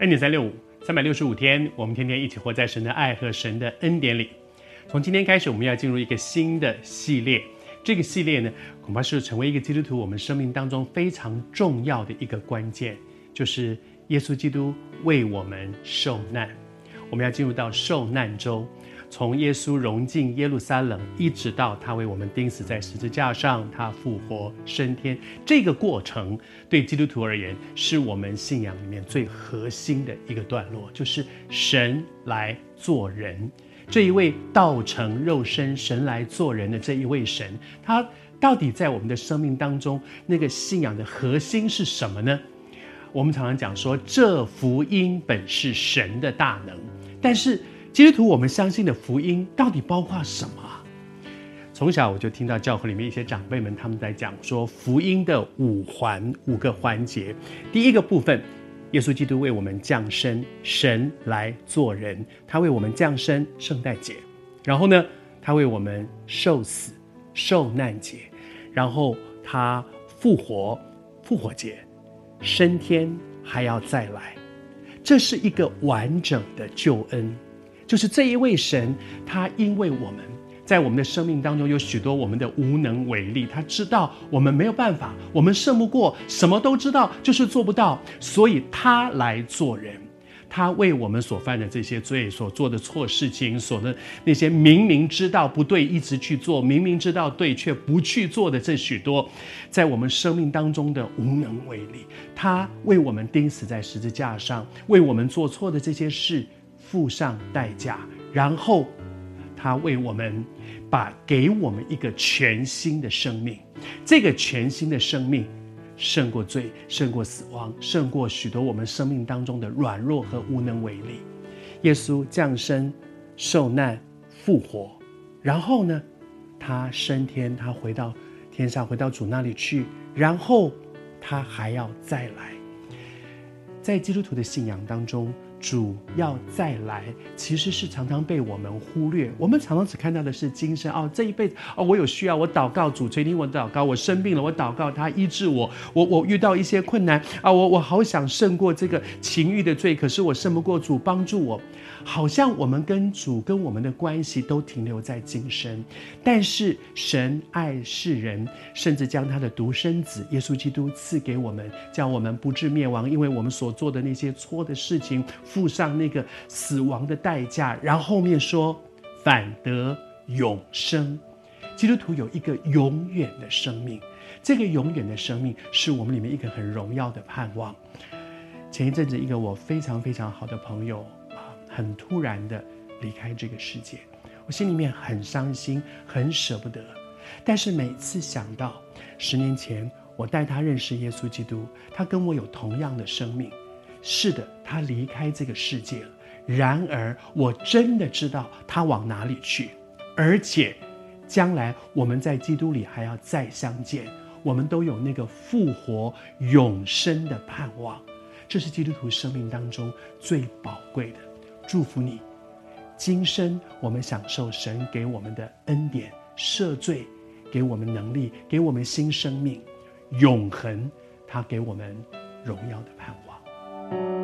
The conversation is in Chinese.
恩典三六五，三百六十五天，我们天天一起活在神的爱和神的恩典里。从今天开始，我们要进入一个新的系列。这个系列呢，恐怕是成为一个基督徒我们生命当中非常重要的一个关键，就是耶稣基督为我们受难。我们要进入到受难周。从耶稣融进耶路撒冷，一直到他为我们钉死在十字架上，他复活升天，这个过程对基督徒而言，是我们信仰里面最核心的一个段落，就是神来做人。这一位道成肉身、神来做人的这一位神，他到底在我们的生命当中，那个信仰的核心是什么呢？我们常常讲说，这福音本是神的大能，但是。基督徒，我们相信的福音到底包括什么？从小我就听到教会里面一些长辈们他们在讲说，福音的五环五个环节。第一个部分，耶稣基督为我们降生，神来做人，他为我们降生圣诞节，然后呢，他为我们受死受难节，然后他复活复活节，升天还要再来，这是一个完整的救恩。就是这一位神，他因为我们在我们的生命当中有许多我们的无能为力，他知道我们没有办法，我们胜不过，什么都知道，就是做不到，所以他来做人，他为我们所犯的这些罪、所做的错事情、所的那些明明知道不对一直去做，明明知道对却不去做的这许多，在我们生命当中的无能为力，他为我们钉死在十字架上，为我们做错的这些事。付上代价，然后他为我们把给我们一个全新的生命。这个全新的生命胜过罪，胜过死亡，胜过许多我们生命当中的软弱和无能为力。耶稣降生、受难、复活，然后呢，他升天，他回到天上，回到主那里去，然后他还要再来。在基督徒的信仰当中。主要再来，其实是常常被我们忽略。我们常常只看到的是今生哦，这一辈子哦，我有需要，我祷告主垂听我祷告，我生病了，我祷告他医治我。我我遇到一些困难啊，我我好想胜过这个情欲的罪，可是我胜不过主帮助我。好像我们跟主跟我们的关系都停留在今生，但是神爱世人，甚至将他的独生子耶稣基督赐给我们，叫我们不致灭亡，因为我们所做的那些错的事情，付上那个死亡的代价。然后后面说，反得永生。基督徒有一个永远的生命，这个永远的生命是我们里面一个很荣耀的盼望。前一阵子，一个我非常非常好的朋友啊。很突然的离开这个世界，我心里面很伤心，很舍不得。但是每次想到十年前我带他认识耶稣基督，他跟我有同样的生命。是的，他离开这个世界了。然而我真的知道他往哪里去，而且将来我们在基督里还要再相见，我们都有那个复活永生的盼望。这是基督徒生命当中最宝贵的。祝福你，今生我们享受神给我们的恩典、赦罪，给我们能力，给我们新生命，永恒，他给我们荣耀的盼望。